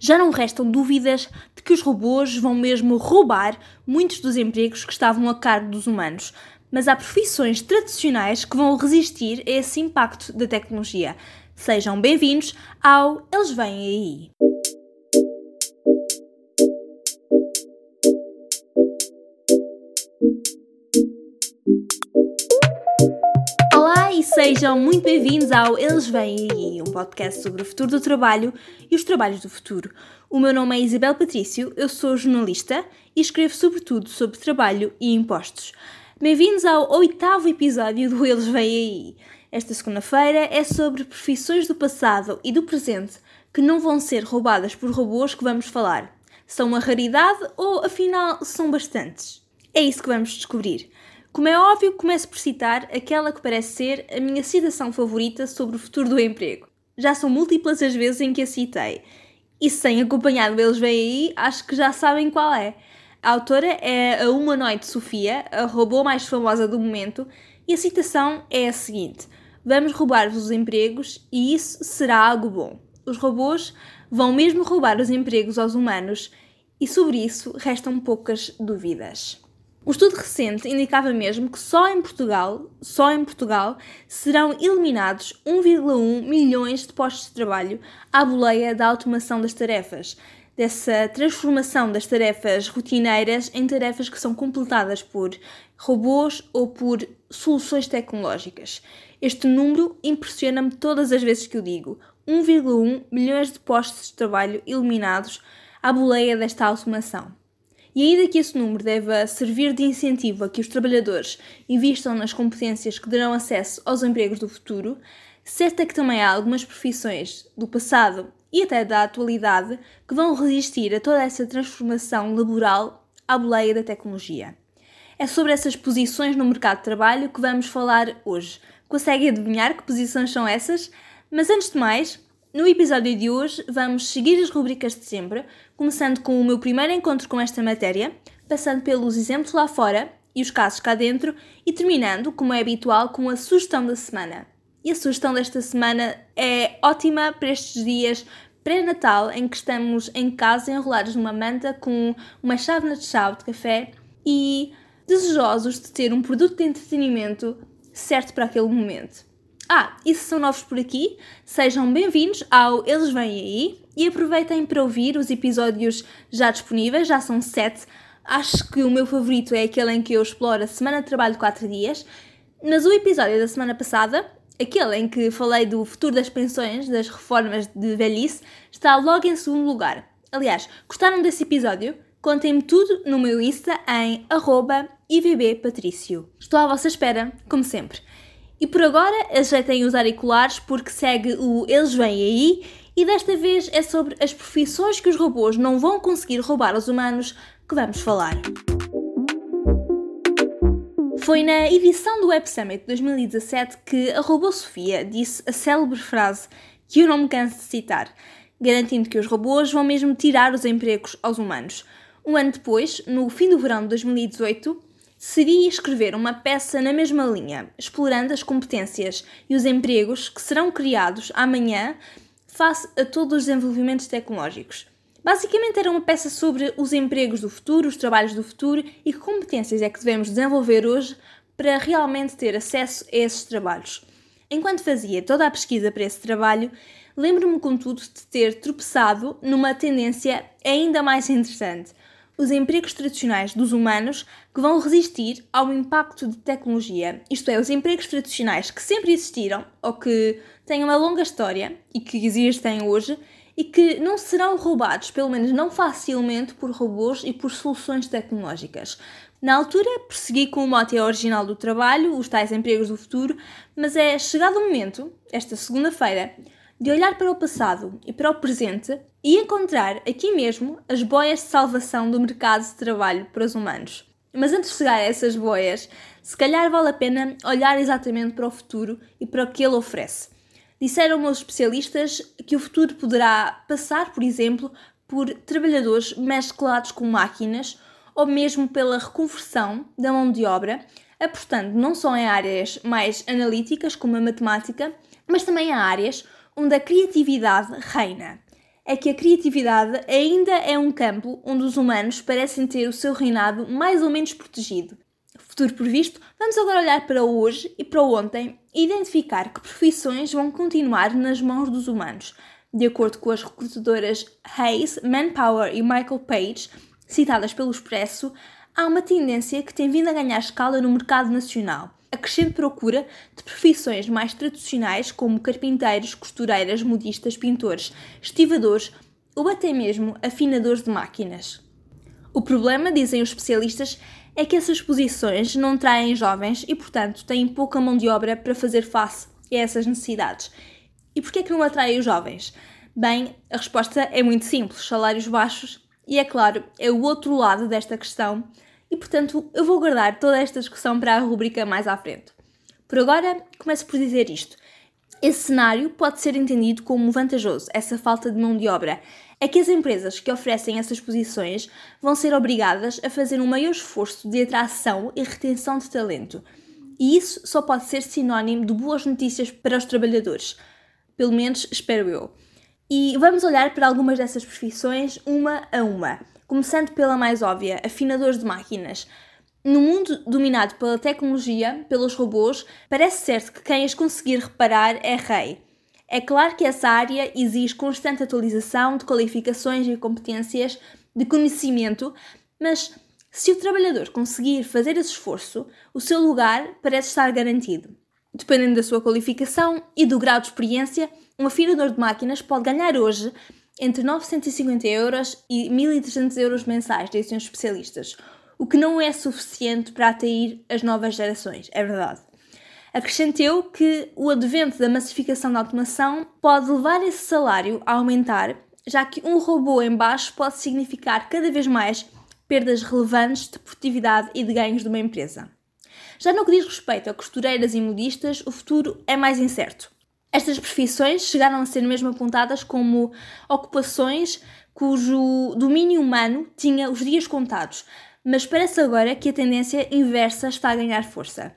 Já não restam dúvidas de que os robôs vão mesmo roubar muitos dos empregos que estavam a cargo dos humanos, mas há profissões tradicionais que vão resistir a esse impacto da tecnologia. Sejam bem-vindos ao Eles Vêm Aí! E sejam muito bem-vindos ao Eles Vêm Aí, um podcast sobre o futuro do trabalho e os trabalhos do futuro. O meu nome é Isabel Patrício, eu sou jornalista e escrevo sobretudo sobre trabalho e impostos. Bem-vindos ao oitavo episódio do Eles Vêm Aí. Esta segunda-feira é sobre profissões do passado e do presente que não vão ser roubadas por robôs que vamos falar. São uma raridade ou, afinal, são bastantes? É isso que vamos descobrir. Como é óbvio, começo por citar aquela que parece ser a minha citação favorita sobre o futuro do emprego. Já são múltiplas as vezes em que a citei. E se têm acompanhado eles vêm aí, acho que já sabem qual é. A autora é a humanoide Sofia, a robô mais famosa do momento, e a citação é a seguinte: Vamos roubar-vos os empregos e isso será algo bom. Os robôs vão mesmo roubar os empregos aos humanos e sobre isso restam poucas dúvidas. O estudo recente indicava mesmo que só em Portugal, só em Portugal, serão eliminados 1,1 milhões de postos de trabalho à boleia da automação das tarefas, dessa transformação das tarefas rotineiras em tarefas que são completadas por robôs ou por soluções tecnológicas. Este número impressiona-me todas as vezes que o digo. 1,1 milhões de postos de trabalho eliminados à boleia desta automação. E ainda que esse número deva servir de incentivo a que os trabalhadores invistam nas competências que darão acesso aos empregos do futuro, certo é que também há algumas profissões do passado e até da atualidade que vão resistir a toda essa transformação laboral à boleia da tecnologia. É sobre essas posições no mercado de trabalho que vamos falar hoje. Conseguem adivinhar que posições são essas? Mas antes de mais, no episódio de hoje vamos seguir as rubricas de sempre, começando com o meu primeiro encontro com esta matéria, passando pelos exemplos lá fora e os casos cá dentro e terminando, como é habitual, com a sugestão da semana. E a sugestão desta semana é ótima para estes dias pré-natal em que estamos em casa enrolados numa manta com uma chávena de chá de café e desejosos de ter um produto de entretenimento certo para aquele momento. Ah, e se são novos por aqui, sejam bem-vindos ao Eles Vêm Aí e aproveitem para ouvir os episódios já disponíveis, já são sete. Acho que o meu favorito é aquele em que eu exploro a semana de trabalho de 4 dias, mas o episódio da semana passada, aquele em que falei do futuro das pensões, das reformas de velhice, está logo em segundo lugar. Aliás, gostaram desse episódio? Contem-me tudo no meu Insta em ivbpatricio. Estou à vossa espera, como sempre. E por agora ajeitem os auriculares porque segue o Eles Vêm Aí e desta vez é sobre as profissões que os robôs não vão conseguir roubar aos humanos que vamos falar. Foi na edição do Web Summit 2017 que a robô Sofia disse a célebre frase que eu não me canso de citar, garantindo que os robôs vão mesmo tirar os empregos aos humanos. Um ano depois, no fim do verão de 2018, seria escrever uma peça na mesma linha, explorando as competências e os empregos que serão criados amanhã face a todos os desenvolvimentos tecnológicos. Basicamente era uma peça sobre os empregos do futuro, os trabalhos do futuro e que competências é que devemos desenvolver hoje para realmente ter acesso a esses trabalhos. Enquanto fazia toda a pesquisa para esse trabalho, lembro-me, contudo, de ter tropeçado numa tendência ainda mais interessante os empregos tradicionais dos humanos que vão resistir ao impacto de tecnologia, isto é, os empregos tradicionais que sempre existiram ou que têm uma longa história e que existem hoje e que não serão roubados, pelo menos não facilmente, por robôs e por soluções tecnológicas. Na altura, persegui com o mote original do trabalho, os tais empregos do futuro, mas é chegado o momento, esta segunda-feira, de olhar para o passado e para o presente e encontrar aqui mesmo as boias de salvação do mercado de trabalho para os humanos. Mas antes de chegar a essas boias, se calhar vale a pena olhar exatamente para o futuro e para o que ele oferece. Disseram meus especialistas que o futuro poderá passar, por exemplo, por trabalhadores mesclados com máquinas ou mesmo pela reconversão da mão de obra, apostando não só em áreas mais analíticas, como a matemática, mas também em áreas onde a criatividade reina. É que a criatividade ainda é um campo onde os humanos parecem ter o seu reinado mais ou menos protegido. Futuro previsto, vamos agora olhar para hoje e para ontem e identificar que profissões vão continuar nas mãos dos humanos. De acordo com as recrutadoras Hayes, Manpower e Michael Page, citadas pelo Expresso, há uma tendência que tem vindo a ganhar escala no mercado nacional. A crescente procura de profissões mais tradicionais como carpinteiros, costureiras, modistas, pintores, estivadores ou até mesmo afinadores de máquinas. O problema, dizem os especialistas, é que essas posições não traem jovens e, portanto, têm pouca mão de obra para fazer face a essas necessidades. E porquê é que não atraem os jovens? Bem, a resposta é muito simples: salários baixos, e é claro, é o outro lado desta questão, e portanto eu vou guardar toda esta discussão para a rubrica mais à frente. Por agora, começo por dizer isto. Esse cenário pode ser entendido como vantajoso, essa falta de mão de obra, é que as empresas que oferecem essas posições vão ser obrigadas a fazer um maior esforço de atração e retenção de talento. E isso só pode ser sinónimo de boas notícias para os trabalhadores. Pelo menos espero eu. E vamos olhar para algumas dessas profissões uma a uma, começando pela mais óbvia, afinadores de máquinas. No mundo dominado pela tecnologia, pelos robôs, parece certo que quem as conseguir reparar é rei. É claro que essa área exige constante atualização de qualificações e competências, de conhecimento, mas se o trabalhador conseguir fazer esse esforço, o seu lugar parece estar garantido. Dependendo da sua qualificação e do grau de experiência, um afinador de máquinas pode ganhar hoje entre 950 euros e 1.300 euros mensais, dizem os especialistas, o que não é suficiente para atrair as novas gerações, é verdade. Acrescentou que o advento da massificação da automação pode levar esse salário a aumentar, já que um robô em baixo pode significar cada vez mais perdas relevantes de produtividade e de ganhos de uma empresa. Já no que diz respeito a costureiras e modistas, o futuro é mais incerto. Estas profissões chegaram a ser mesmo apontadas como ocupações cujo domínio humano tinha os dias contados, mas parece agora que a tendência inversa está a ganhar força.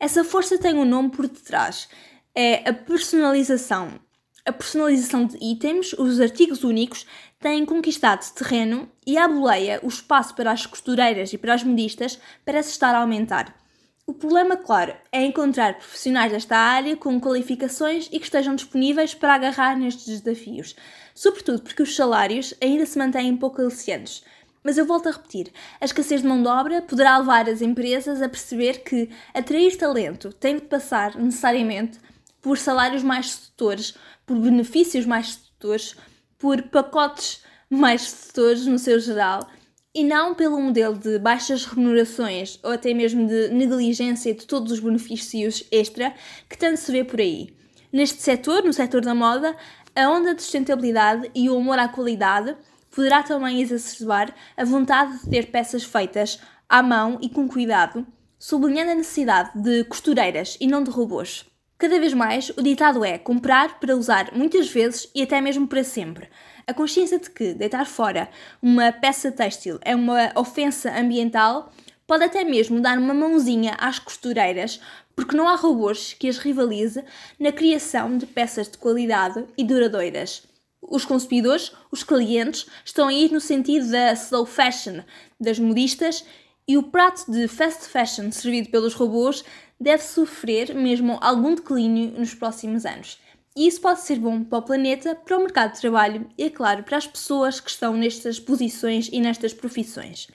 Essa força tem um nome por detrás. É a personalização. A personalização de itens, os artigos únicos, têm conquistado terreno e à boleia o espaço para as costureiras e para as modistas parece estar a aumentar. O problema, claro, é encontrar profissionais desta área com qualificações e que estejam disponíveis para agarrar nestes desafios, sobretudo porque os salários ainda se mantêm pouco aliciantes. Mas eu volto a repetir: a escassez de mão de obra poderá levar as empresas a perceber que atrair talento tem de passar necessariamente por salários mais sedutores, por benefícios mais sedutores, por pacotes mais sedutores no seu geral e não pelo modelo de baixas remunerações ou até mesmo de negligência de todos os benefícios extra que tanto se vê por aí. Neste setor, no setor da moda, a onda de sustentabilidade e o amor à qualidade poderá também exacerbar a vontade de ter peças feitas à mão e com cuidado, sublinhando a necessidade de costureiras e não de robôs. Cada vez mais, o ditado é comprar para usar muitas vezes e até mesmo para sempre. A consciência de que deitar fora uma peça têxtil é uma ofensa ambiental pode até mesmo dar uma mãozinha às costureiras, porque não há robôs que as rivalize na criação de peças de qualidade e duradouras os consumidores, os clientes, estão a ir no sentido da slow fashion das modistas e o prato de fast fashion servido pelos robôs deve sofrer mesmo algum declínio nos próximos anos. E isso pode ser bom para o planeta, para o mercado de trabalho e, é claro, para as pessoas que estão nestas posições e nestas profissões.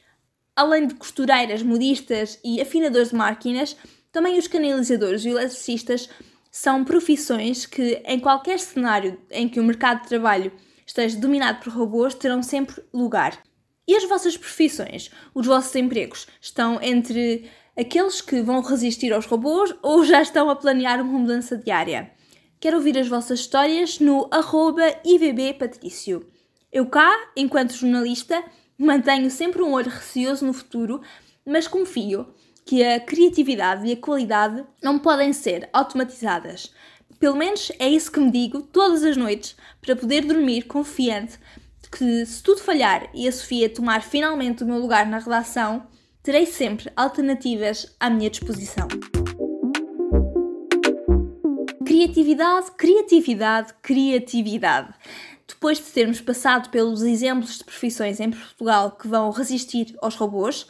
Além de costureiras, modistas e afinadores de máquinas, também os canalizadores e eletricistas são profissões que, em qualquer cenário em que o mercado de trabalho esteja dominado por robôs, terão sempre lugar. E as vossas profissões, os vossos empregos, estão entre aqueles que vão resistir aos robôs ou já estão a planear uma mudança diária? Quero ouvir as vossas histórias no arroba IVBPatrício. Eu cá, enquanto jornalista, mantenho sempre um olho receoso no futuro, mas confio que a criatividade e a qualidade não podem ser automatizadas. Pelo menos é isso que me digo todas as noites para poder dormir confiante de que, se tudo falhar e a Sofia tomar finalmente o meu lugar na redação, terei sempre alternativas à minha disposição. Criatividade, criatividade, criatividade. depois de termos passado pelos exemplos de profissões em Portugal que vão resistir aos robôs,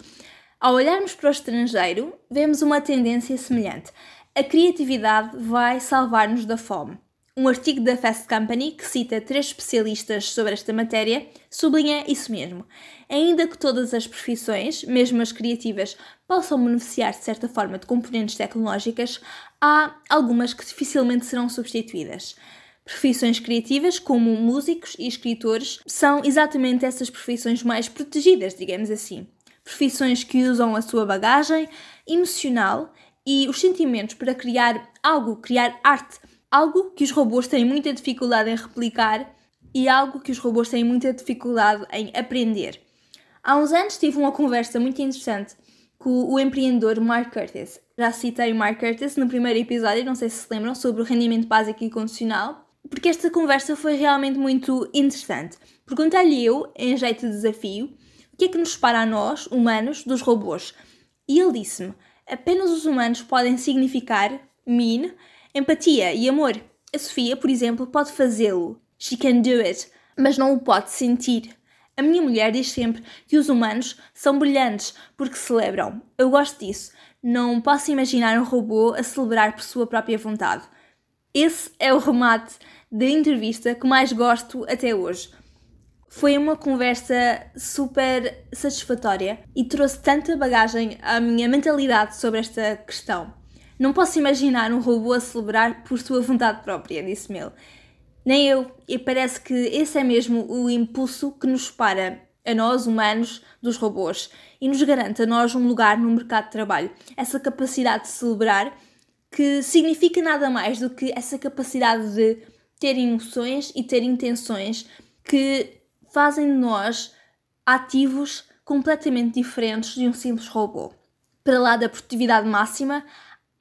ao olharmos para o estrangeiro, vemos uma tendência semelhante. A criatividade vai salvar-nos da fome. Um artigo da Fast Company, que cita três especialistas sobre esta matéria, sublinha isso mesmo. Ainda que todas as profissões, mesmo as criativas, possam beneficiar de certa forma de componentes tecnológicas, há algumas que dificilmente serão substituídas. Profissões criativas, como músicos e escritores, são exatamente essas profissões mais protegidas, digamos assim. Profissões que usam a sua bagagem emocional e os sentimentos para criar algo, criar arte algo que os robôs têm muita dificuldade em replicar e algo que os robôs têm muita dificuldade em aprender. Há uns anos tive uma conversa muito interessante com o empreendedor Mark Curtis. Já citei o Mark Curtis no primeiro episódio, não sei se se lembram, sobre o rendimento básico e condicional, porque esta conversa foi realmente muito interessante. Perguntei-lhe eu, em jeito de desafio, o que é que nos separa a nós, humanos, dos robôs. E ele disse-me: apenas os humanos podem significar, mean, Empatia e amor. A Sofia, por exemplo, pode fazê-lo. She can do it. Mas não o pode sentir. A minha mulher diz sempre que os humanos são brilhantes porque celebram. Eu gosto disso. Não posso imaginar um robô a celebrar por sua própria vontade. Esse é o remate da entrevista que mais gosto até hoje. Foi uma conversa super satisfatória e trouxe tanta bagagem à minha mentalidade sobre esta questão. Não posso imaginar um robô a celebrar por sua vontade própria, disse Mel. Nem eu, e parece que esse é mesmo o impulso que nos separa, a nós, humanos, dos robôs, e nos garante a nós um lugar no mercado de trabalho. Essa capacidade de celebrar, que significa nada mais do que essa capacidade de ter emoções e ter intenções que fazem de nós ativos completamente diferentes de um simples robô. Para lá da produtividade máxima,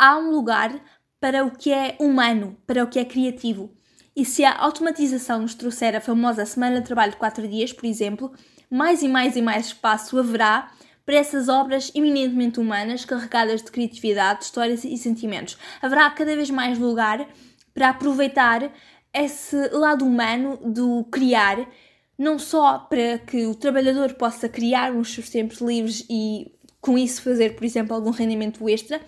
há um lugar para o que é humano, para o que é criativo. E se a automatização nos trouxer a famosa semana de trabalho de 4 dias, por exemplo, mais e mais e mais espaço haverá para essas obras eminentemente humanas, carregadas de criatividade, histórias e sentimentos. Haverá cada vez mais lugar para aproveitar esse lado humano do criar, não só para que o trabalhador possa criar nos seus tempos livres e com isso fazer, por exemplo, algum rendimento extra,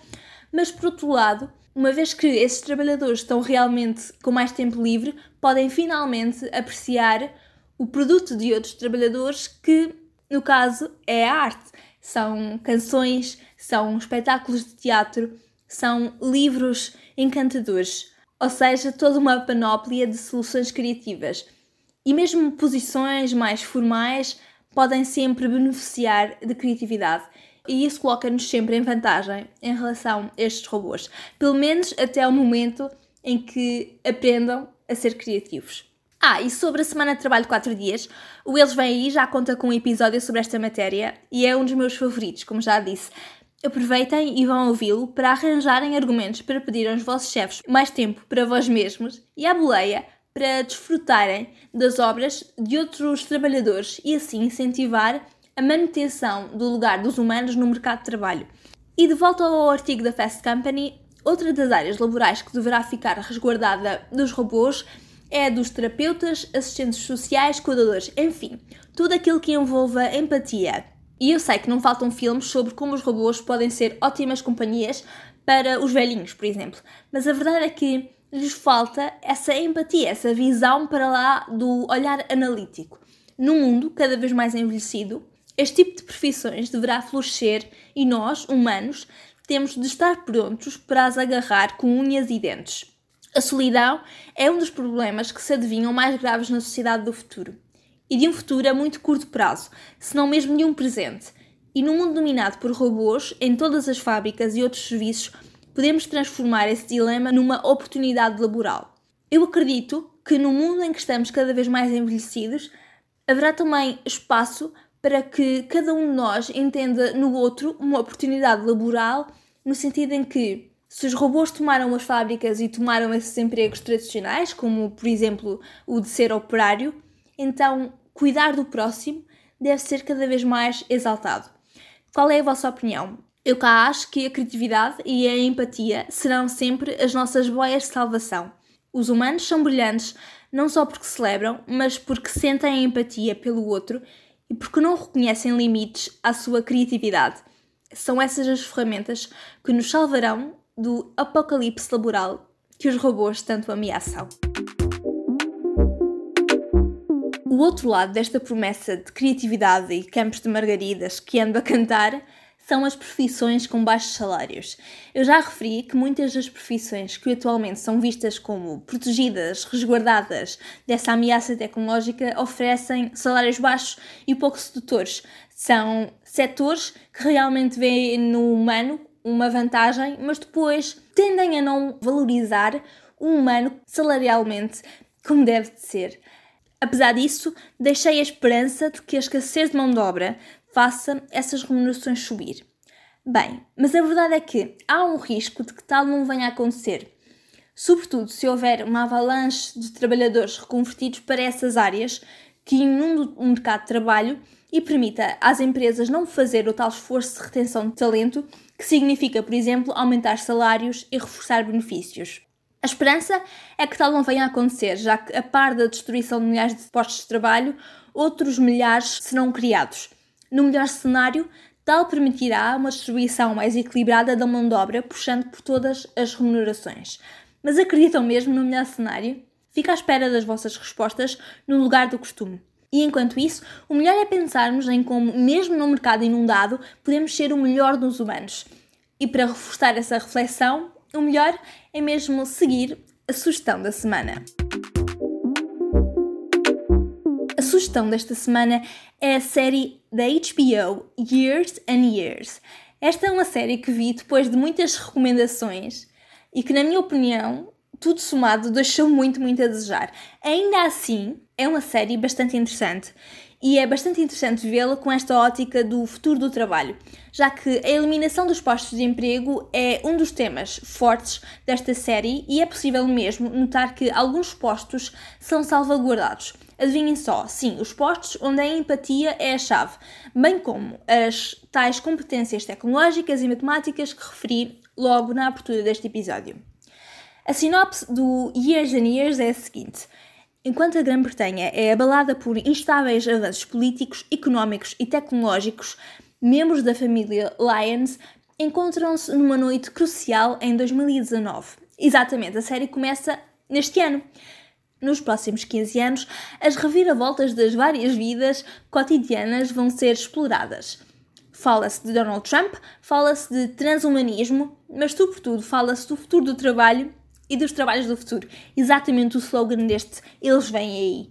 mas por outro lado, uma vez que esses trabalhadores estão realmente com mais tempo livre, podem finalmente apreciar o produto de outros trabalhadores que, no caso, é a arte. São canções, são espetáculos de teatro, são livros encantadores, ou seja, toda uma panóplia de soluções criativas. E mesmo posições mais formais podem sempre beneficiar de criatividade e isso coloca-nos sempre em vantagem em relação a estes robôs, pelo menos até o momento em que aprendam a ser criativos. Ah, e sobre a semana de trabalho de 4 dias, o Eles Vêm Aí já conta com um episódio sobre esta matéria e é um dos meus favoritos, como já disse. Aproveitem e vão ouvi-lo para arranjarem argumentos para pedir aos vossos chefes mais tempo para vós mesmos e à boleia para desfrutarem das obras de outros trabalhadores e assim incentivar a manutenção do lugar dos humanos no mercado de trabalho. E de volta ao artigo da Fast Company, outra das áreas laborais que deverá ficar resguardada dos robôs é a dos terapeutas, assistentes sociais, cuidadores, enfim, tudo aquilo que envolva empatia. E eu sei que não faltam filmes sobre como os robôs podem ser ótimas companhias para os velhinhos, por exemplo, mas a verdade é que lhes falta essa empatia, essa visão para lá do olhar analítico. Num mundo cada vez mais envelhecido, este tipo de profissões deverá florescer e nós, humanos, temos de estar prontos para as agarrar com unhas e dentes. A solidão é um dos problemas que se adivinham mais graves na sociedade do futuro. E de um futuro a muito curto prazo, se não mesmo de um presente. E num mundo dominado por robôs, em todas as fábricas e outros serviços, podemos transformar esse dilema numa oportunidade laboral. Eu acredito que no mundo em que estamos cada vez mais envelhecidos, haverá também espaço para que cada um de nós entenda no outro uma oportunidade laboral, no sentido em que se os robôs tomaram as fábricas e tomaram esses empregos tradicionais, como por exemplo o de ser operário, então cuidar do próximo deve ser cada vez mais exaltado. Qual é a vossa opinião? Eu cá acho que a criatividade e a empatia serão sempre as nossas boias de salvação. Os humanos são brilhantes não só porque celebram, mas porque sentem a empatia pelo outro e porque não reconhecem limites à sua criatividade. São essas as ferramentas que nos salvarão do apocalipse laboral que os robôs tanto ameaçam. O outro lado desta promessa de criatividade e campos de margaridas que ando a cantar são as profissões com baixos salários. Eu já referi que muitas das profissões que atualmente são vistas como protegidas, resguardadas dessa ameaça tecnológica oferecem salários baixos e pouco sedutores. São setores que realmente veem no humano uma vantagem, mas depois tendem a não valorizar o humano salarialmente como deve de ser. Apesar disso, deixei a esperança de que a escassez de mão de obra faça essas remunerações subir. Bem, mas a verdade é que há um risco de que tal não venha a acontecer, sobretudo se houver uma avalanche de trabalhadores reconvertidos para essas áreas que inundam o mercado de trabalho e permita às empresas não fazer o tal esforço de retenção de talento, que significa, por exemplo, aumentar salários e reforçar benefícios. A esperança é que tal não venha a acontecer, já que, a par da destruição de milhares de postos de trabalho, outros milhares serão criados. No melhor cenário, tal permitirá uma distribuição mais equilibrada da mão de obra, puxando por todas as remunerações. Mas acreditam mesmo no melhor cenário? Fica à espera das vossas respostas no lugar do costume. E enquanto isso, o melhor é pensarmos em como, mesmo no mercado inundado, podemos ser o melhor dos humanos. E para reforçar essa reflexão, o melhor é mesmo seguir a sugestão da semana. Sugestão desta semana é a série da HBO Years and Years. Esta é uma série que vi depois de muitas recomendações e que, na minha opinião, tudo somado deixou muito, muito a desejar. Ainda assim, é uma série bastante interessante e é bastante interessante vê-la com esta ótica do futuro do trabalho, já que a eliminação dos postos de emprego é um dos temas fortes desta série e é possível mesmo notar que alguns postos são salvaguardados. Adivinhem só, sim, os postos onde a empatia é a chave, bem como as tais competências tecnológicas e matemáticas que referi logo na abertura deste episódio. A sinopse do Years and Years é a seguinte. Enquanto a Grã-Bretanha é abalada por instáveis avanços políticos, económicos e tecnológicos, membros da família Lyons encontram-se numa noite crucial em 2019. Exatamente, a série começa neste ano. Nos próximos 15 anos, as reviravoltas das várias vidas cotidianas vão ser exploradas. Fala-se de Donald Trump, fala-se de transhumanismo, mas sobretudo fala-se do futuro do trabalho e dos trabalhos do futuro. Exatamente o slogan deste Eles Vêm Aí.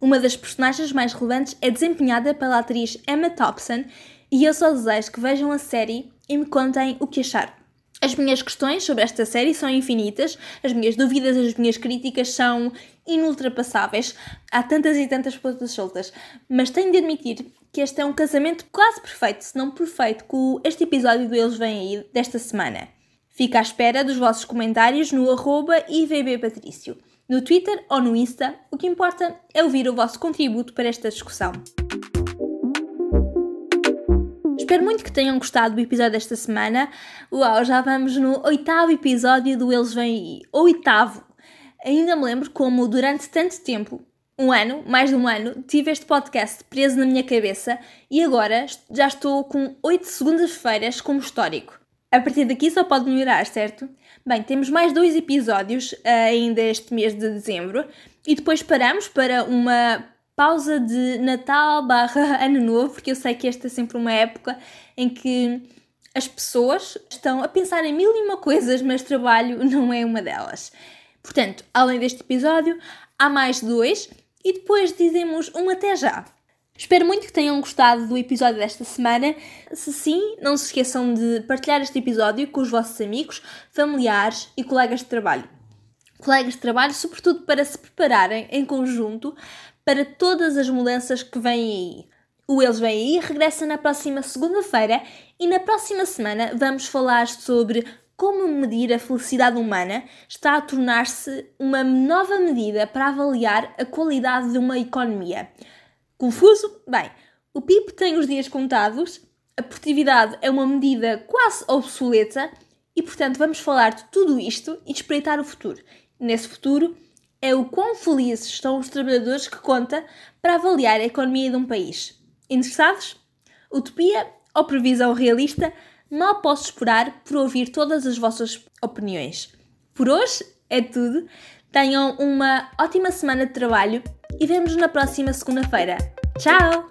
Uma das personagens mais relevantes é desempenhada pela atriz Emma Thompson e eu só desejo que vejam a série e me contem o que acharam. As minhas questões sobre esta série são infinitas, as minhas dúvidas, as minhas críticas são inultrapassáveis. Há tantas e tantas pontas soltas, mas tenho de admitir que este é um casamento quase perfeito, se não perfeito, com este episódio do Eles Vêm Aí desta semana. Fica à espera dos vossos comentários no arroba ivbpatrício, no Twitter ou no Insta. O que importa é ouvir o vosso contributo para esta discussão. Espero muito que tenham gostado do episódio desta semana. Uau, já vamos no oitavo episódio do Eles Vêm Aí. Oitavo! Ainda me lembro como durante tanto tempo, um ano, mais de um ano, tive este podcast preso na minha cabeça e agora já estou com oito segundas-feiras como histórico. A partir daqui só pode melhorar, certo? Bem, temos mais dois episódios uh, ainda este mês de dezembro e depois paramos para uma pausa de Natal barra Ano Novo, porque eu sei que esta é sempre uma época em que as pessoas estão a pensar em mil e uma coisas, mas trabalho não é uma delas. Portanto, além deste episódio, há mais dois e depois dizemos um até já. Espero muito que tenham gostado do episódio desta semana. Se sim, não se esqueçam de partilhar este episódio com os vossos amigos, familiares e colegas de trabalho. Colegas de trabalho, sobretudo para se prepararem em conjunto para todas as mudanças que vêm aí. O Eles Vêm Aí regressa na próxima segunda-feira e na próxima semana vamos falar sobre como medir a felicidade humana está a tornar-se uma nova medida para avaliar a qualidade de uma economia. Confuso? Bem, o PIB tem os dias contados, a produtividade é uma medida quase obsoleta e, portanto, vamos falar de tudo isto e espreitar o futuro. Nesse futuro, é o quão felizes estão os trabalhadores que conta para avaliar a economia de um país. Interessados? Utopia ou previsão realista? Mal posso esperar por ouvir todas as vossas opiniões. Por hoje é tudo. Tenham uma ótima semana de trabalho e vemos na próxima segunda-feira. Tchau!